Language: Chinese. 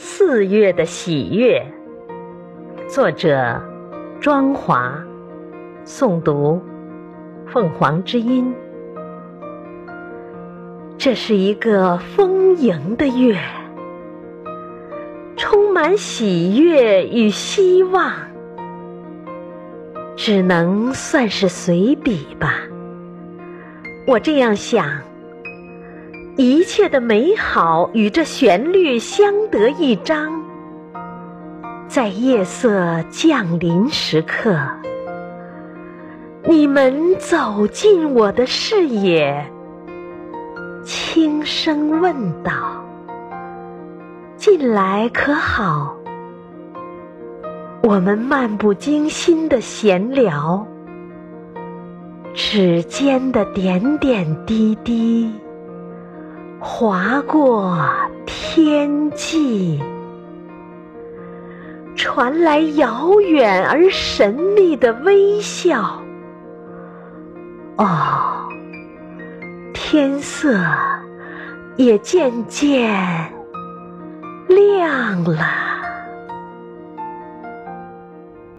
四月的喜悦，作者庄华，诵读凤凰之音。这是一个丰盈的月，充满喜悦与希望，只能算是随笔吧。我这样想。一切的美好与这旋律相得益彰，在夜色降临时刻，你们走进我的视野，轻声问道：“近来可好？”我们漫不经心的闲聊，指尖的点点滴滴。划过天际，传来遥远而神秘的微笑。哦，天色也渐渐亮了。